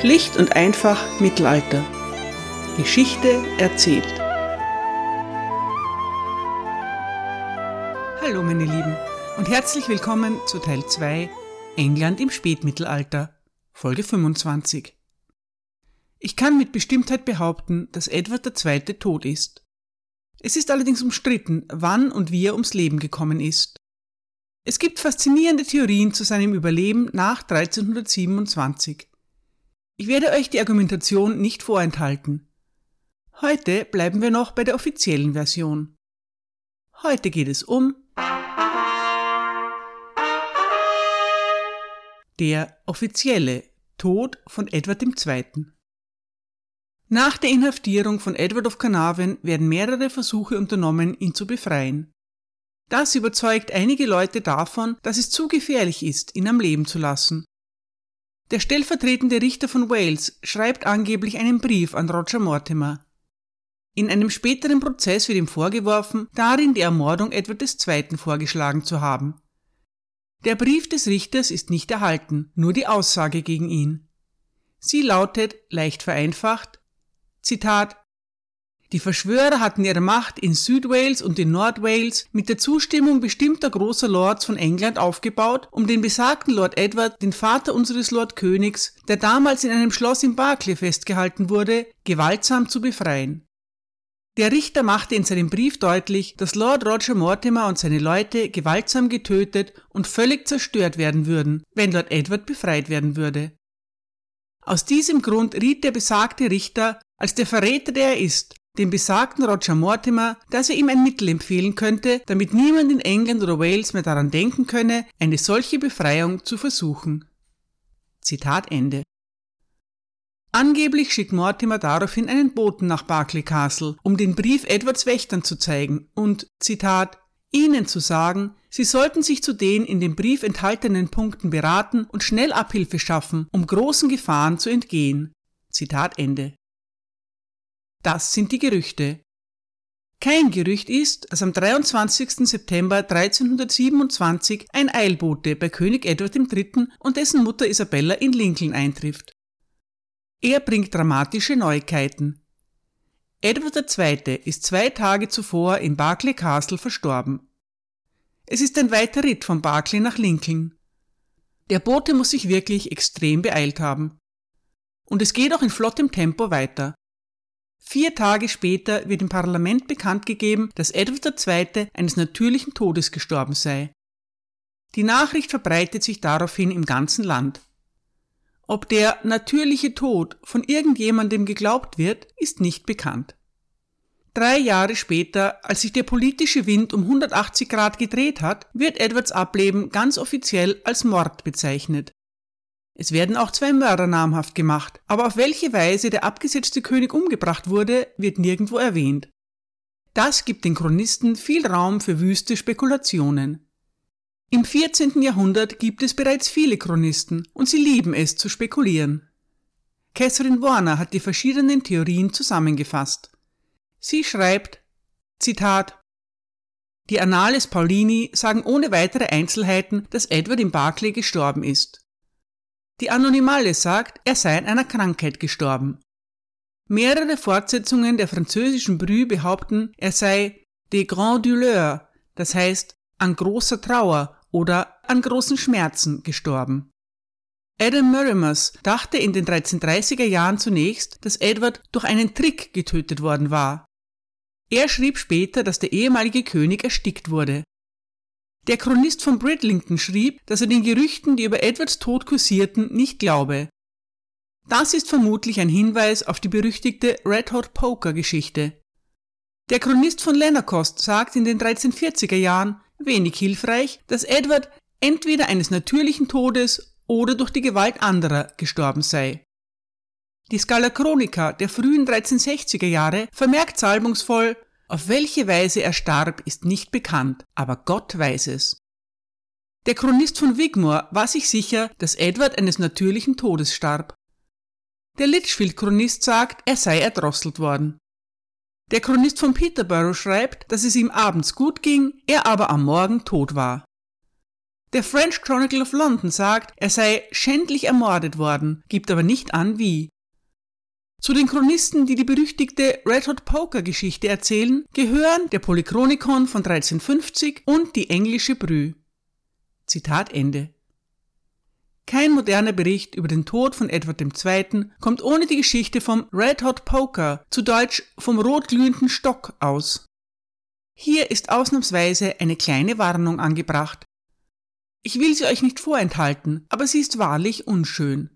Schlicht und einfach Mittelalter. Geschichte erzählt. Hallo meine Lieben und herzlich willkommen zu Teil 2 England im Spätmittelalter, Folge 25. Ich kann mit Bestimmtheit behaupten, dass Edward II. tot ist. Es ist allerdings umstritten, wann und wie er ums Leben gekommen ist. Es gibt faszinierende Theorien zu seinem Überleben nach 1327. Ich werde euch die Argumentation nicht vorenthalten. Heute bleiben wir noch bei der offiziellen Version. Heute geht es um der offizielle Tod von Edward II. Nach der Inhaftierung von Edward of Carnarvon werden mehrere Versuche unternommen, ihn zu befreien. Das überzeugt einige Leute davon, dass es zu gefährlich ist, ihn am Leben zu lassen. Der stellvertretende Richter von Wales schreibt angeblich einen Brief an Roger Mortimer. In einem späteren Prozess wird ihm vorgeworfen, darin die Ermordung Edward II. vorgeschlagen zu haben. Der Brief des Richters ist nicht erhalten, nur die Aussage gegen ihn. Sie lautet, leicht vereinfacht, Zitat, die Verschwörer hatten ihre Macht in Südwales und in Nordwales mit der Zustimmung bestimmter großer Lords von England aufgebaut, um den besagten Lord Edward, den Vater unseres Lord Königs, der damals in einem Schloss in Berkeley festgehalten wurde, gewaltsam zu befreien. Der Richter machte in seinem Brief deutlich, dass Lord Roger Mortimer und seine Leute gewaltsam getötet und völlig zerstört werden würden, wenn Lord Edward befreit werden würde. Aus diesem Grund riet der besagte Richter, als der Verräter, der er ist, dem besagten Roger Mortimer, dass er ihm ein Mittel empfehlen könnte, damit niemand in England oder Wales mehr daran denken könne, eine solche Befreiung zu versuchen. Zitat Ende. Angeblich schickt Mortimer daraufhin einen Boten nach Berkeley Castle, um den Brief Edwards Wächtern zu zeigen und, Zitat, ihnen zu sagen, sie sollten sich zu den in dem Brief enthaltenen Punkten beraten und schnell Abhilfe schaffen, um großen Gefahren zu entgehen. Zitat Ende. Das sind die Gerüchte. Kein Gerücht ist, dass am 23. September 1327 ein Eilbote bei König Edward III. und dessen Mutter Isabella in Lincoln eintrifft. Er bringt dramatische Neuigkeiten. Edward II. ist zwei Tage zuvor in Berkeley Castle verstorben. Es ist ein weiter Ritt von Berkeley nach Lincoln. Der Bote muss sich wirklich extrem beeilt haben. Und es geht auch in flottem Tempo weiter. Vier Tage später wird im Parlament bekannt gegeben, dass Edward II. eines natürlichen Todes gestorben sei. Die Nachricht verbreitet sich daraufhin im ganzen Land. Ob der natürliche Tod von irgendjemandem geglaubt wird, ist nicht bekannt. Drei Jahre später, als sich der politische Wind um 180 Grad gedreht hat, wird Edwards Ableben ganz offiziell als Mord bezeichnet. Es werden auch zwei Mörder namhaft gemacht, aber auf welche Weise der abgesetzte König umgebracht wurde, wird nirgendwo erwähnt. Das gibt den Chronisten viel Raum für wüste Spekulationen. Im 14. Jahrhundert gibt es bereits viele Chronisten und sie lieben es zu spekulieren. Catherine Warner hat die verschiedenen Theorien zusammengefasst. Sie schreibt, Zitat, die Annales Paulini sagen ohne weitere Einzelheiten, dass Edward in Barclay gestorben ist. Die Anonymale sagt, er sei an einer Krankheit gestorben. Mehrere Fortsetzungen der französischen Brü behaupten, er sei de grand douleur, das heißt an großer Trauer oder an großen Schmerzen gestorben. Adam Murimus dachte in den 1330er Jahren zunächst, dass Edward durch einen Trick getötet worden war. Er schrieb später, dass der ehemalige König erstickt wurde. Der Chronist von Bridlington schrieb, dass er den Gerüchten, die über Edwards Tod kursierten, nicht glaube. Das ist vermutlich ein Hinweis auf die berüchtigte Red Hot Poker Geschichte. Der Chronist von Lennerkost sagt in den 1340er Jahren, wenig hilfreich, dass Edward entweder eines natürlichen Todes oder durch die Gewalt anderer gestorben sei. Die Scala Chronica der frühen 1360er Jahre vermerkt salbungsvoll, auf welche Weise er starb, ist nicht bekannt, aber Gott weiß es. Der Chronist von Wigmore war sich sicher, dass Edward eines natürlichen Todes starb. Der Litchfield-Chronist sagt, er sei erdrosselt worden. Der Chronist von Peterborough schreibt, dass es ihm abends gut ging, er aber am Morgen tot war. Der French Chronicle of London sagt, er sei schändlich ermordet worden, gibt aber nicht an, wie. Zu den Chronisten, die die berüchtigte Red Hot Poker Geschichte erzählen, gehören der Polychronikon von 1350 und die englische Brü. Zitat Ende. Kein moderner Bericht über den Tod von Edward II. kommt ohne die Geschichte vom Red Hot Poker, zu Deutsch vom rotglühenden Stock, aus. Hier ist ausnahmsweise eine kleine Warnung angebracht. Ich will sie euch nicht vorenthalten, aber sie ist wahrlich unschön.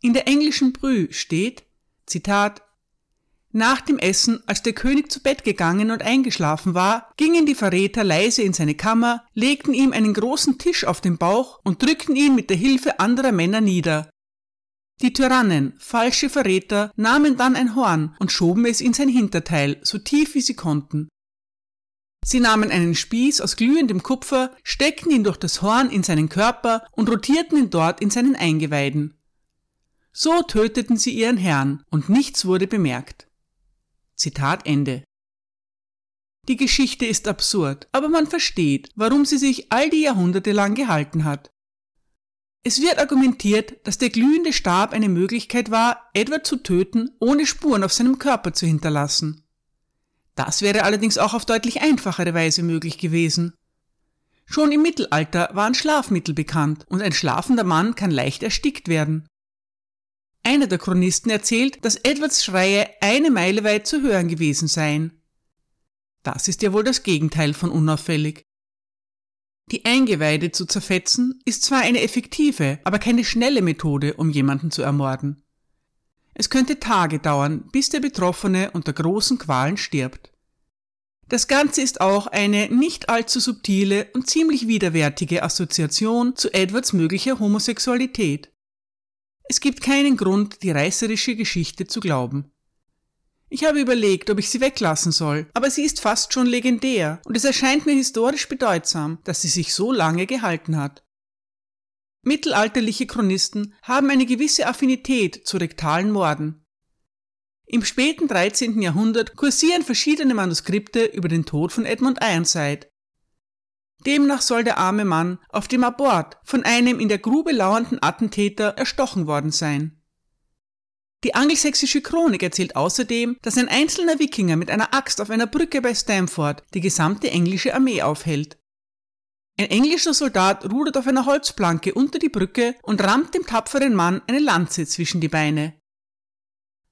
In der englischen Brü steht, Zitat, nach dem Essen, als der König zu Bett gegangen und eingeschlafen war, gingen die Verräter leise in seine Kammer, legten ihm einen großen Tisch auf den Bauch und drückten ihn mit der Hilfe anderer Männer nieder. Die Tyrannen, falsche Verräter, nahmen dann ein Horn und schoben es in sein Hinterteil, so tief wie sie konnten. Sie nahmen einen Spieß aus glühendem Kupfer, steckten ihn durch das Horn in seinen Körper und rotierten ihn dort in seinen Eingeweiden. So töteten sie ihren Herrn, und nichts wurde bemerkt. Zitat Ende. Die Geschichte ist absurd, aber man versteht, warum sie sich all die Jahrhunderte lang gehalten hat. Es wird argumentiert, dass der glühende Stab eine Möglichkeit war, Edward zu töten, ohne Spuren auf seinem Körper zu hinterlassen. Das wäre allerdings auch auf deutlich einfachere Weise möglich gewesen. Schon im Mittelalter waren Schlafmittel bekannt und ein schlafender Mann kann leicht erstickt werden. Einer der Chronisten erzählt, dass Edwards Schreie eine Meile weit zu hören gewesen seien. Das ist ja wohl das Gegenteil von unauffällig. Die Eingeweide zu zerfetzen ist zwar eine effektive, aber keine schnelle Methode, um jemanden zu ermorden. Es könnte Tage dauern, bis der Betroffene unter großen Qualen stirbt. Das Ganze ist auch eine nicht allzu subtile und ziemlich widerwärtige Assoziation zu Edwards möglicher Homosexualität. Es gibt keinen Grund, die reißerische Geschichte zu glauben. Ich habe überlegt, ob ich sie weglassen soll, aber sie ist fast schon legendär und es erscheint mir historisch bedeutsam, dass sie sich so lange gehalten hat. Mittelalterliche Chronisten haben eine gewisse Affinität zu rektalen Morden. Im späten 13. Jahrhundert kursieren verschiedene Manuskripte über den Tod von Edmund Ironside, Demnach soll der arme Mann auf dem Abort von einem in der Grube lauernden Attentäter erstochen worden sein. Die angelsächsische Chronik erzählt außerdem, dass ein einzelner Wikinger mit einer Axt auf einer Brücke bei Stamford die gesamte englische Armee aufhält. Ein englischer Soldat rudert auf einer Holzplanke unter die Brücke und rammt dem tapferen Mann eine Lanze zwischen die Beine.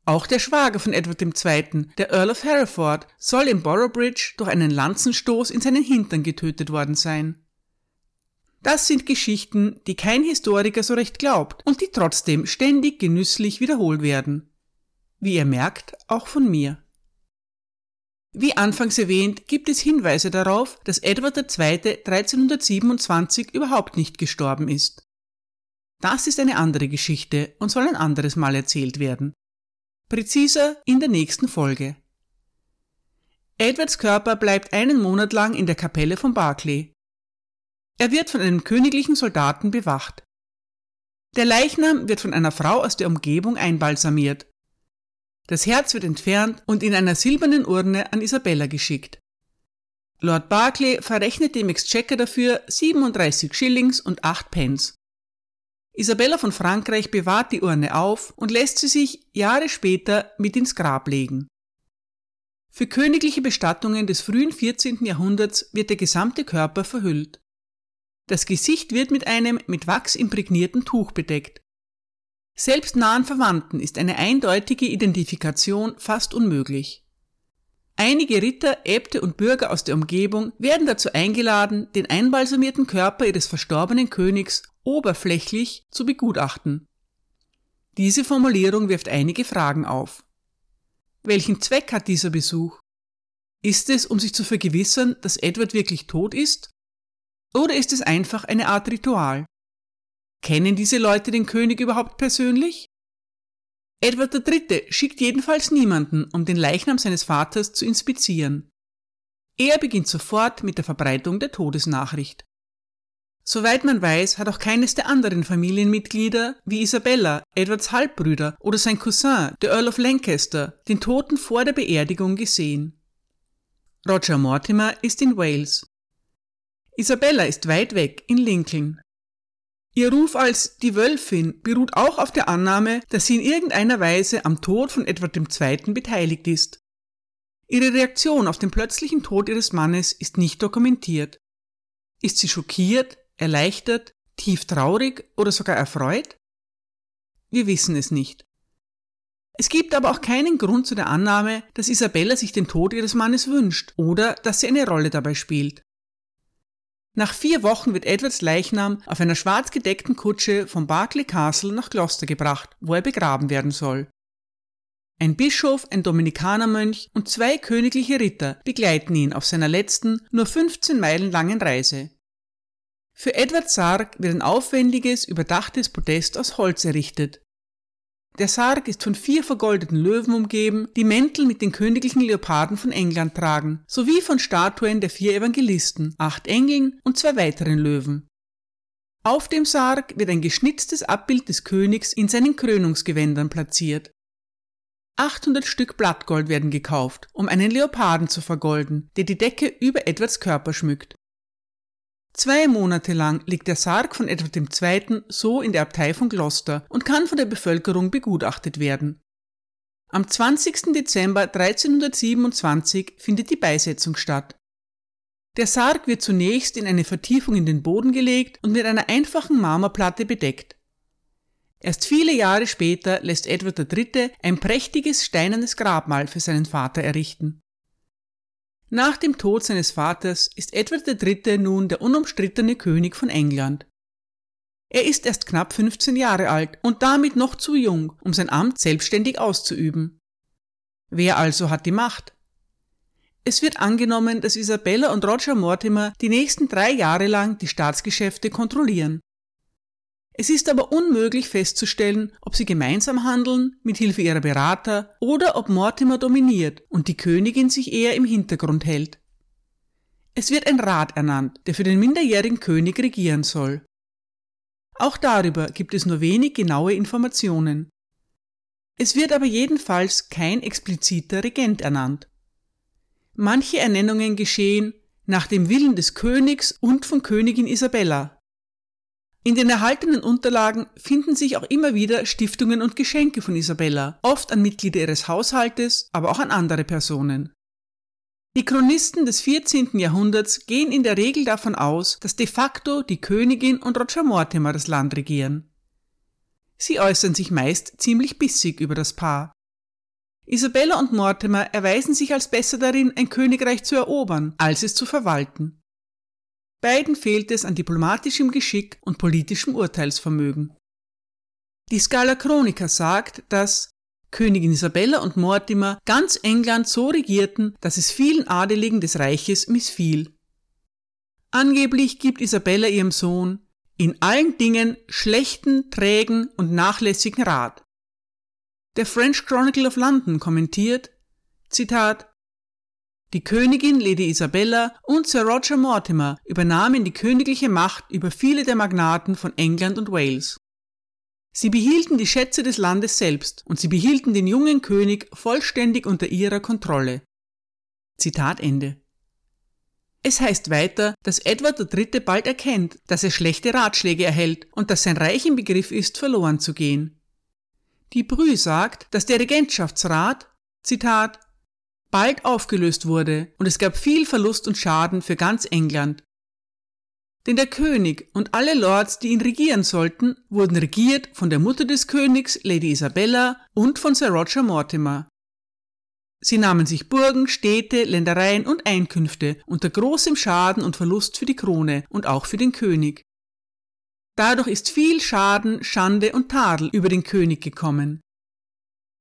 Auch der Schwager von Edward II., der Earl of Hereford, soll im Boroughbridge durch einen Lanzenstoß in seinen Hintern getötet worden sein. Das sind Geschichten, die kein Historiker so recht glaubt und die trotzdem ständig genüsslich wiederholt werden. Wie ihr merkt, auch von mir. Wie anfangs erwähnt, gibt es Hinweise darauf, dass Edward II. 1327 überhaupt nicht gestorben ist. Das ist eine andere Geschichte und soll ein anderes Mal erzählt werden. Präziser in der nächsten Folge. Edwards Körper bleibt einen Monat lang in der Kapelle von Barclay. Er wird von einem königlichen Soldaten bewacht. Der Leichnam wird von einer Frau aus der Umgebung einbalsamiert. Das Herz wird entfernt und in einer silbernen Urne an Isabella geschickt. Lord Barclay verrechnet dem Exchequer dafür 37 Schillings und 8 Pence. Isabella von Frankreich bewahrt die Urne auf und lässt sie sich Jahre später mit ins Grab legen. Für königliche Bestattungen des frühen 14. Jahrhunderts wird der gesamte Körper verhüllt. Das Gesicht wird mit einem mit Wachs imprägnierten Tuch bedeckt. Selbst nahen Verwandten ist eine eindeutige Identifikation fast unmöglich. Einige Ritter, Äbte und Bürger aus der Umgebung werden dazu eingeladen, den einbalsamierten Körper ihres verstorbenen Königs oberflächlich zu begutachten. Diese Formulierung wirft einige Fragen auf. Welchen Zweck hat dieser Besuch? Ist es, um sich zu vergewissern, dass Edward wirklich tot ist? Oder ist es einfach eine Art Ritual? Kennen diese Leute den König überhaupt persönlich? Edward III. schickt jedenfalls niemanden, um den Leichnam seines Vaters zu inspizieren. Er beginnt sofort mit der Verbreitung der Todesnachricht. Soweit man weiß, hat auch keines der anderen Familienmitglieder, wie Isabella, Edwards Halbbrüder oder sein Cousin, der Earl of Lancaster, den Toten vor der Beerdigung gesehen. Roger Mortimer ist in Wales. Isabella ist weit weg in Lincoln. Ihr Ruf als die Wölfin beruht auch auf der Annahme, dass sie in irgendeiner Weise am Tod von Edward II. beteiligt ist. Ihre Reaktion auf den plötzlichen Tod ihres Mannes ist nicht dokumentiert. Ist sie schockiert, erleichtert, tief traurig oder sogar erfreut? Wir wissen es nicht. Es gibt aber auch keinen Grund zu der Annahme, dass Isabella sich den Tod ihres Mannes wünscht oder dass sie eine Rolle dabei spielt. Nach vier Wochen wird Edwards Leichnam auf einer schwarz gedeckten Kutsche vom Berkeley Castle nach Gloucester gebracht, wo er begraben werden soll. Ein Bischof, ein Dominikanermönch und zwei königliche Ritter begleiten ihn auf seiner letzten, nur 15 Meilen langen Reise. Für Edward Sarg wird ein aufwendiges, überdachtes Podest aus Holz errichtet. Der Sarg ist von vier vergoldeten Löwen umgeben, die Mäntel mit den königlichen Leoparden von England tragen, sowie von Statuen der vier Evangelisten, acht Engeln und zwei weiteren Löwen. Auf dem Sarg wird ein geschnitztes Abbild des Königs in seinen Krönungsgewändern platziert. 800 Stück Blattgold werden gekauft, um einen Leoparden zu vergolden, der die Decke über Edwards Körper schmückt. Zwei Monate lang liegt der Sarg von Edward II. so in der Abtei von Gloucester und kann von der Bevölkerung begutachtet werden. Am 20. Dezember 1327 findet die Beisetzung statt. Der Sarg wird zunächst in eine Vertiefung in den Boden gelegt und mit einer einfachen Marmorplatte bedeckt. Erst viele Jahre später lässt Edward III. ein prächtiges steinernes Grabmal für seinen Vater errichten. Nach dem Tod seines Vaters ist Edward III. nun der unumstrittene König von England. Er ist erst knapp 15 Jahre alt und damit noch zu jung, um sein Amt selbstständig auszuüben. Wer also hat die Macht? Es wird angenommen, dass Isabella und Roger Mortimer die nächsten drei Jahre lang die Staatsgeschäfte kontrollieren. Es ist aber unmöglich festzustellen, ob sie gemeinsam handeln, mit Hilfe ihrer Berater, oder ob Mortimer dominiert und die Königin sich eher im Hintergrund hält. Es wird ein Rat ernannt, der für den minderjährigen König regieren soll. Auch darüber gibt es nur wenig genaue Informationen. Es wird aber jedenfalls kein expliziter Regent ernannt. Manche Ernennungen geschehen nach dem Willen des Königs und von Königin Isabella, in den erhaltenen Unterlagen finden sich auch immer wieder Stiftungen und Geschenke von Isabella, oft an Mitglieder ihres Haushaltes, aber auch an andere Personen. Die Chronisten des 14. Jahrhunderts gehen in der Regel davon aus, dass de facto die Königin und Roger Mortimer das Land regieren. Sie äußern sich meist ziemlich bissig über das Paar. Isabella und Mortimer erweisen sich als besser darin, ein Königreich zu erobern, als es zu verwalten. Beiden fehlt es an diplomatischem Geschick und politischem Urteilsvermögen. Die Scala Chronica sagt, dass Königin Isabella und Mortimer ganz England so regierten, dass es vielen Adeligen des Reiches missfiel. Angeblich gibt Isabella ihrem Sohn in allen Dingen schlechten, trägen und nachlässigen Rat. Der French Chronicle of London kommentiert, Zitat, die Königin Lady Isabella und Sir Roger Mortimer übernahmen die königliche Macht über viele der Magnaten von England und Wales. Sie behielten die Schätze des Landes selbst und sie behielten den jungen König vollständig unter ihrer Kontrolle. Zitat Ende. Es heißt weiter, dass Edward III. bald erkennt, dass er schlechte Ratschläge erhält und dass sein Reich im Begriff ist, verloren zu gehen. Die Brü sagt, dass der Regentschaftsrat, Zitat, bald aufgelöst wurde und es gab viel Verlust und Schaden für ganz England. Denn der König und alle Lords, die ihn regieren sollten, wurden regiert von der Mutter des Königs, Lady Isabella, und von Sir Roger Mortimer. Sie nahmen sich Burgen, Städte, Ländereien und Einkünfte unter großem Schaden und Verlust für die Krone und auch für den König. Dadurch ist viel Schaden, Schande und Tadel über den König gekommen.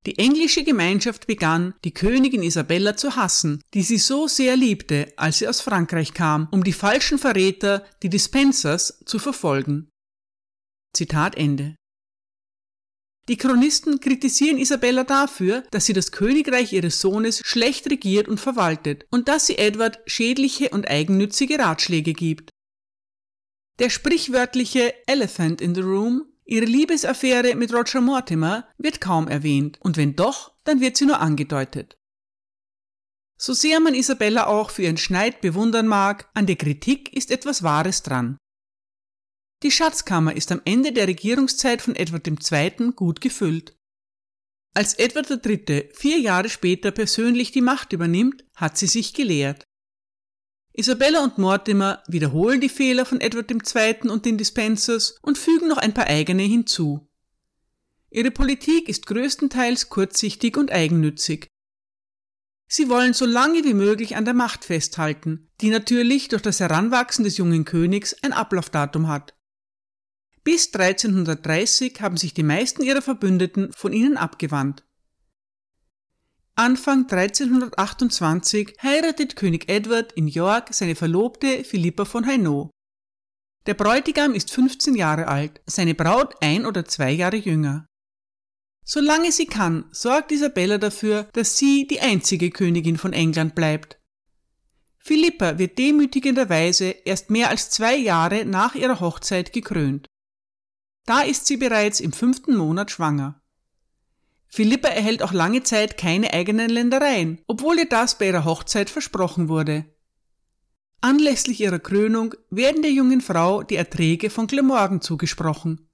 Die englische Gemeinschaft begann, die Königin Isabella zu hassen, die sie so sehr liebte, als sie aus Frankreich kam, um die falschen Verräter, die Dispensers, zu verfolgen. Zitat Ende. Die Chronisten kritisieren Isabella dafür, dass sie das Königreich ihres Sohnes schlecht regiert und verwaltet und dass sie Edward schädliche und eigennützige Ratschläge gibt. Der sprichwörtliche Elephant in the Room Ihre Liebesaffäre mit Roger Mortimer wird kaum erwähnt und wenn doch, dann wird sie nur angedeutet. So sehr man Isabella auch für ihren Schneid bewundern mag, an der Kritik ist etwas Wahres dran. Die Schatzkammer ist am Ende der Regierungszeit von Edward II. gut gefüllt. Als Edward III. vier Jahre später persönlich die Macht übernimmt, hat sie sich gelehrt. Isabella und Mortimer wiederholen die Fehler von Edward II. und den Dispensers und fügen noch ein paar eigene hinzu. Ihre Politik ist größtenteils kurzsichtig und eigennützig. Sie wollen so lange wie möglich an der Macht festhalten, die natürlich durch das Heranwachsen des jungen Königs ein Ablaufdatum hat. Bis 1330 haben sich die meisten ihrer Verbündeten von ihnen abgewandt. Anfang 1328 heiratet König Edward in York seine Verlobte Philippa von Hainaut. Der Bräutigam ist 15 Jahre alt, seine Braut ein oder zwei Jahre jünger. Solange sie kann, sorgt Isabella dafür, dass sie die einzige Königin von England bleibt. Philippa wird demütigenderweise erst mehr als zwei Jahre nach ihrer Hochzeit gekrönt. Da ist sie bereits im fünften Monat schwanger. Philippa erhält auch lange Zeit keine eigenen Ländereien, obwohl ihr das bei ihrer Hochzeit versprochen wurde. Anlässlich ihrer Krönung werden der jungen Frau die Erträge von Glamorgan zugesprochen.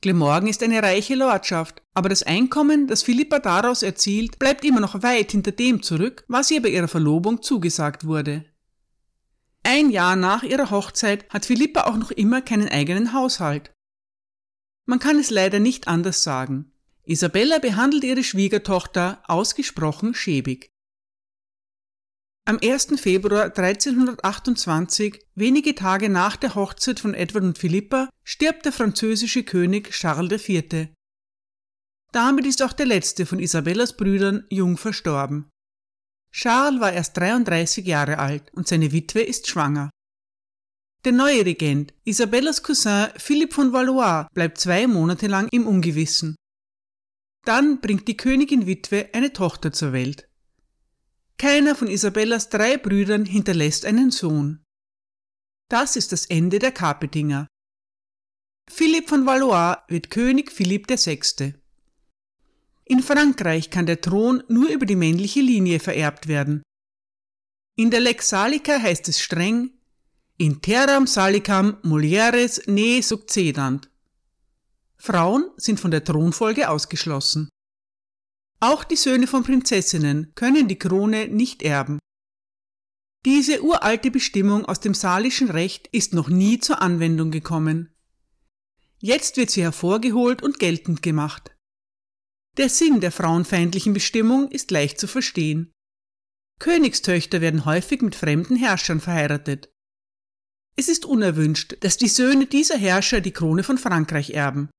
Glamorgan ist eine reiche Lordschaft, aber das Einkommen, das Philippa daraus erzielt, bleibt immer noch weit hinter dem zurück, was ihr bei ihrer Verlobung zugesagt wurde. Ein Jahr nach ihrer Hochzeit hat Philippa auch noch immer keinen eigenen Haushalt. Man kann es leider nicht anders sagen. Isabella behandelt ihre Schwiegertochter ausgesprochen schäbig. Am 1. Februar 1328, wenige Tage nach der Hochzeit von Edward und Philippa, stirbt der französische König Charles IV. Damit ist auch der letzte von Isabellas Brüdern jung verstorben. Charles war erst 33 Jahre alt und seine Witwe ist schwanger. Der neue Regent, Isabellas Cousin Philipp von Valois, bleibt zwei Monate lang im Ungewissen. Dann bringt die Königin Witwe eine Tochter zur Welt. Keiner von Isabellas drei Brüdern hinterlässt einen Sohn. Das ist das Ende der Kapetinger. Philipp von Valois wird König Philipp VI. In Frankreich kann der Thron nur über die männliche Linie vererbt werden. In der Lex Salica heißt es streng, in terram salicam mulieres ne succedant. Frauen sind von der Thronfolge ausgeschlossen. Auch die Söhne von Prinzessinnen können die Krone nicht erben. Diese uralte Bestimmung aus dem salischen Recht ist noch nie zur Anwendung gekommen. Jetzt wird sie hervorgeholt und geltend gemacht. Der Sinn der frauenfeindlichen Bestimmung ist leicht zu verstehen. Königstöchter werden häufig mit fremden Herrschern verheiratet. Es ist unerwünscht, dass die Söhne dieser Herrscher die Krone von Frankreich erben.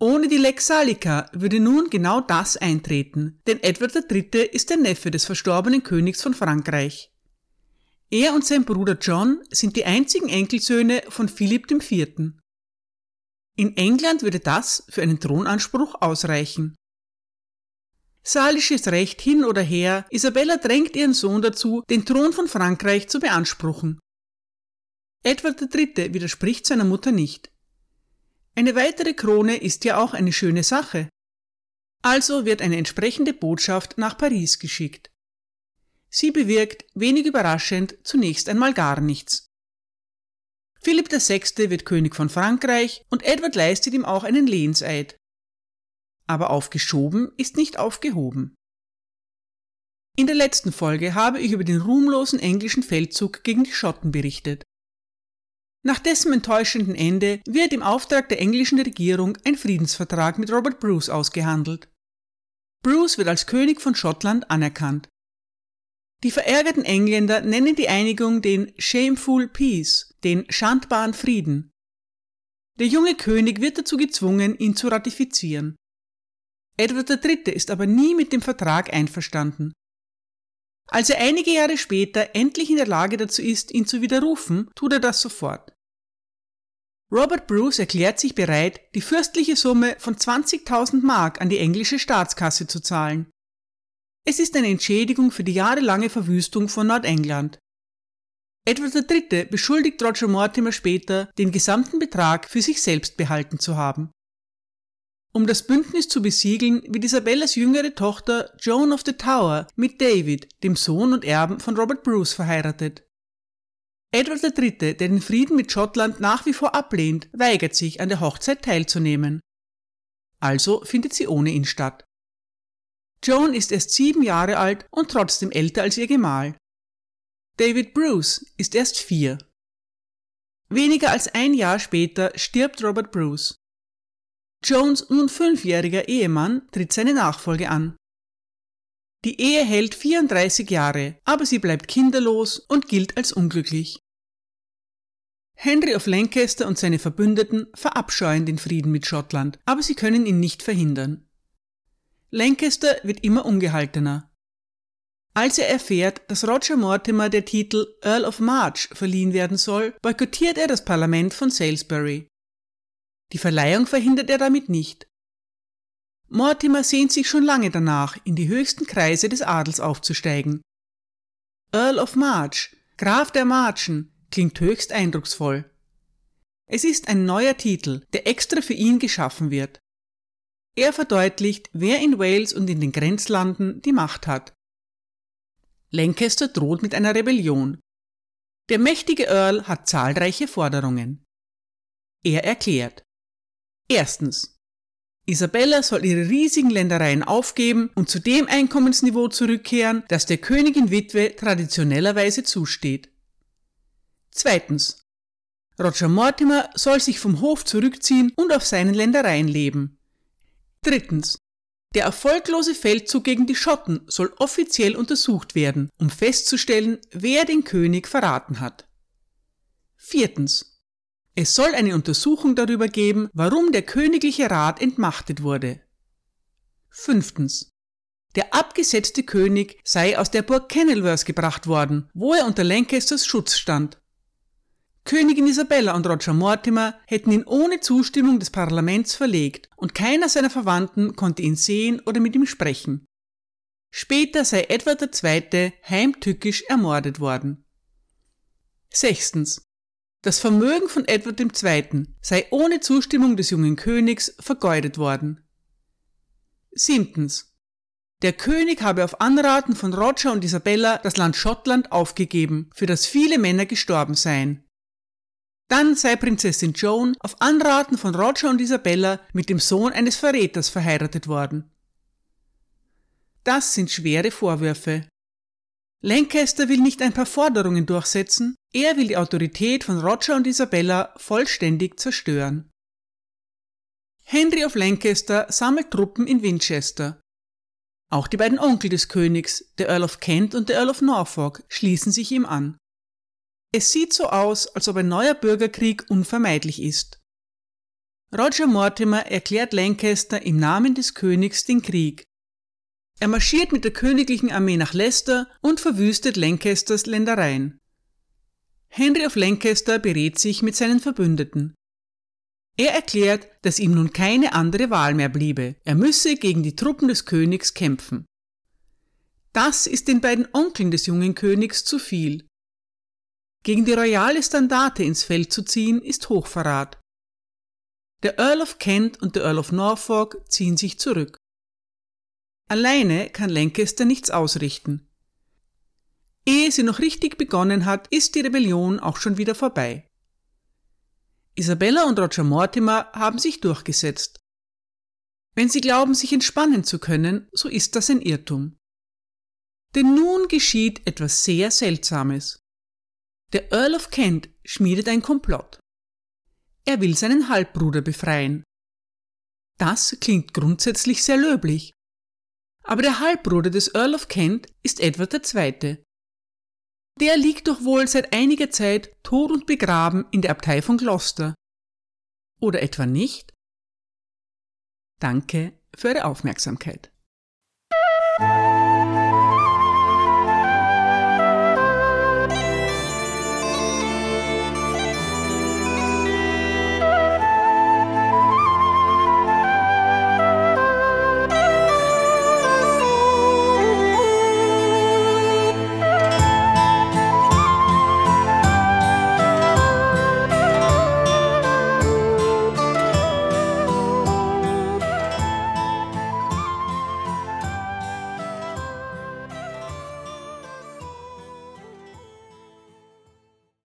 Ohne die Lex Salica würde nun genau das eintreten, denn Edward III. ist der Neffe des verstorbenen Königs von Frankreich. Er und sein Bruder John sind die einzigen Enkelsöhne von Philipp IV. In England würde das für einen Thronanspruch ausreichen. Salisches Recht hin oder her, Isabella drängt ihren Sohn dazu, den Thron von Frankreich zu beanspruchen. Edward III. widerspricht seiner Mutter nicht. Eine weitere Krone ist ja auch eine schöne Sache. Also wird eine entsprechende Botschaft nach Paris geschickt. Sie bewirkt, wenig überraschend, zunächst einmal gar nichts. Philipp VI. wird König von Frankreich und Edward leistet ihm auch einen Lehnseid. Aber aufgeschoben ist nicht aufgehoben. In der letzten Folge habe ich über den ruhmlosen englischen Feldzug gegen die Schotten berichtet. Nach dessen enttäuschenden Ende wird im Auftrag der englischen Regierung ein Friedensvertrag mit Robert Bruce ausgehandelt. Bruce wird als König von Schottland anerkannt. Die verärgerten Engländer nennen die Einigung den Shameful Peace, den schandbaren Frieden. Der junge König wird dazu gezwungen, ihn zu ratifizieren. Edward III. ist aber nie mit dem Vertrag einverstanden. Als er einige Jahre später endlich in der Lage dazu ist, ihn zu widerrufen, tut er das sofort. Robert Bruce erklärt sich bereit, die fürstliche Summe von 20.000 Mark an die englische Staatskasse zu zahlen. Es ist eine Entschädigung für die jahrelange Verwüstung von Nordengland. Edward III. beschuldigt Roger Mortimer später, den gesamten Betrag für sich selbst behalten zu haben. um das Bündnis zu besiegeln, wird Isabellas jüngere Tochter Joan of the Tower mit David, dem Sohn und Erben von Robert Bruce, verheiratet. Edward III., der den Frieden mit Schottland nach wie vor ablehnt, weigert sich, an der Hochzeit teilzunehmen. Also findet sie ohne ihn statt. Joan ist erst sieben Jahre alt und trotzdem älter als ihr Gemahl. David Bruce ist erst vier. Weniger als ein Jahr später stirbt Robert Bruce. Jones nun fünfjähriger Ehemann tritt seine Nachfolge an. Die Ehe hält 34 Jahre, aber sie bleibt kinderlos und gilt als unglücklich. Henry of Lancaster und seine Verbündeten verabscheuen den Frieden mit Schottland, aber sie können ihn nicht verhindern. Lancaster wird immer ungehaltener. Als er erfährt, dass Roger Mortimer der Titel Earl of March verliehen werden soll, boykottiert er das Parlament von Salisbury. Die Verleihung verhindert er damit nicht. Mortimer sehnt sich schon lange danach, in die höchsten Kreise des Adels aufzusteigen. Earl of March, Graf der Marchen, klingt höchst eindrucksvoll. Es ist ein neuer Titel, der extra für ihn geschaffen wird. Er verdeutlicht, wer in Wales und in den Grenzlanden die Macht hat. Lancaster droht mit einer Rebellion. Der mächtige Earl hat zahlreiche Forderungen. Er erklärt, Erstens. Isabella soll ihre riesigen Ländereien aufgeben und zu dem Einkommensniveau zurückkehren, das der Königin Witwe traditionellerweise zusteht. Zweitens. Roger Mortimer soll sich vom Hof zurückziehen und auf seinen Ländereien leben. Drittens. Der erfolglose Feldzug gegen die Schotten soll offiziell untersucht werden, um festzustellen, wer den König verraten hat. Viertens. Es soll eine Untersuchung darüber geben, warum der königliche Rat entmachtet wurde. Fünftens. Der abgesetzte König sei aus der Burg Kenilworth gebracht worden, wo er unter Lancasters Schutz stand. Königin Isabella und Roger Mortimer hätten ihn ohne Zustimmung des Parlaments verlegt und keiner seiner Verwandten konnte ihn sehen oder mit ihm sprechen. Später sei Edward II. heimtückisch ermordet worden. Sechstens. Das Vermögen von Edward II. sei ohne Zustimmung des jungen Königs vergeudet worden. Siebtens. Der König habe auf Anraten von Roger und Isabella das Land Schottland aufgegeben, für das viele Männer gestorben seien. Dann sei Prinzessin Joan auf Anraten von Roger und Isabella mit dem Sohn eines Verräters verheiratet worden. Das sind schwere Vorwürfe, Lancaster will nicht ein paar Forderungen durchsetzen, er will die Autorität von Roger und Isabella vollständig zerstören. Henry of Lancaster sammelt Truppen in Winchester. Auch die beiden Onkel des Königs, der Earl of Kent und der Earl of Norfolk, schließen sich ihm an. Es sieht so aus, als ob ein neuer Bürgerkrieg unvermeidlich ist. Roger Mortimer erklärt Lancaster im Namen des Königs den Krieg er marschiert mit der königlichen Armee nach Leicester und verwüstet Lancasters Ländereien. Henry of Lancaster berät sich mit seinen Verbündeten. Er erklärt, dass ihm nun keine andere Wahl mehr bliebe, er müsse gegen die Truppen des Königs kämpfen. Das ist den beiden Onkeln des jungen Königs zu viel. Gegen die royale Standarte ins Feld zu ziehen, ist Hochverrat. Der Earl of Kent und der Earl of Norfolk ziehen sich zurück. Alleine kann Lancaster nichts ausrichten. Ehe sie noch richtig begonnen hat, ist die Rebellion auch schon wieder vorbei. Isabella und Roger Mortimer haben sich durchgesetzt. Wenn sie glauben, sich entspannen zu können, so ist das ein Irrtum. Denn nun geschieht etwas sehr Seltsames. Der Earl of Kent schmiedet ein Komplott. Er will seinen Halbbruder befreien. Das klingt grundsätzlich sehr löblich aber der Halbbruder des Earl of Kent ist Edward II. Der liegt doch wohl seit einiger Zeit tot und begraben in der Abtei von Gloucester. Oder etwa nicht? Danke für Ihre Aufmerksamkeit.